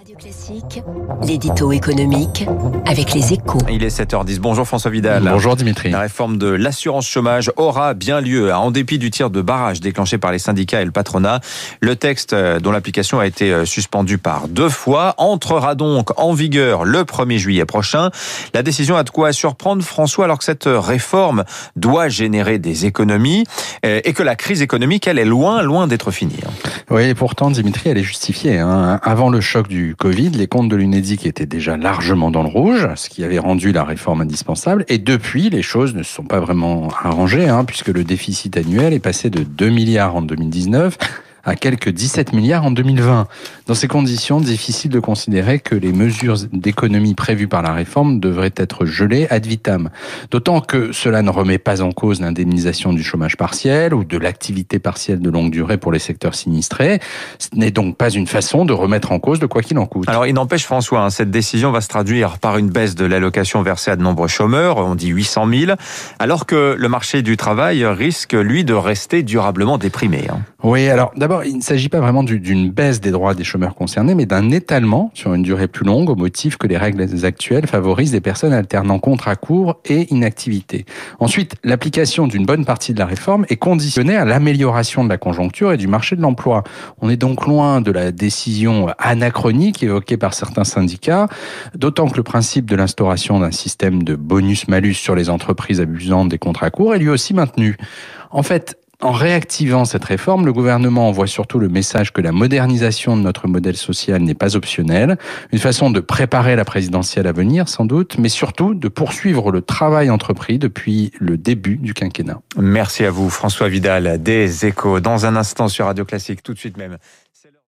Radio Classique, l'édito économique avec les échos. Il est 7h10. Bonjour François Vidal. Bonjour Dimitri. La réforme de l'assurance chômage aura bien lieu, en dépit du tir de barrage déclenché par les syndicats et le patronat. Le texte, euh, dont l'application a été euh, suspendue par deux fois, entrera donc en vigueur le 1er juillet prochain. La décision a de quoi surprendre François alors que cette réforme doit générer des économies euh, et que la crise économique, elle est loin, loin d'être finie. Oui, et pourtant Dimitri, elle est justifiée. Hein. Avant le choc du Covid, les comptes de l'UNEDIC étaient déjà largement dans le rouge, ce qui avait rendu la réforme indispensable. Et depuis, les choses ne se sont pas vraiment arrangées, hein, puisque le déficit annuel est passé de 2 milliards en 2019 à quelques 17 milliards en 2020. Dans ces conditions, difficile de considérer que les mesures d'économie prévues par la réforme devraient être gelées ad vitam. D'autant que cela ne remet pas en cause l'indemnisation du chômage partiel ou de l'activité partielle de longue durée pour les secteurs sinistrés. Ce n'est donc pas une façon de remettre en cause de quoi qu'il en coûte. Alors il n'empêche François, hein, cette décision va se traduire par une baisse de l'allocation versée à de nombreux chômeurs, on dit 800 000, alors que le marché du travail risque lui de rester durablement déprimé. Hein. Oui, alors d'abord, il ne s'agit pas vraiment d'une baisse des droits des chômeurs concernés, mais d'un étalement sur une durée plus longue au motif que les règles actuelles favorisent des personnes alternant contrat court et inactivité. Ensuite, l'application d'une bonne partie de la réforme est conditionnée à l'amélioration de la conjoncture et du marché de l'emploi. On est donc loin de la décision anachronique évoquée par certains syndicats, d'autant que le principe de l'instauration d'un système de bonus-malus sur les entreprises abusantes des contrats courts est lui aussi maintenu. En fait, en réactivant cette réforme, le gouvernement envoie surtout le message que la modernisation de notre modèle social n'est pas optionnelle, une façon de préparer la présidentielle à venir sans doute, mais surtout de poursuivre le travail entrepris depuis le début du quinquennat. Merci à vous François Vidal des Échos. Dans un instant sur Radio Classique, tout de suite même.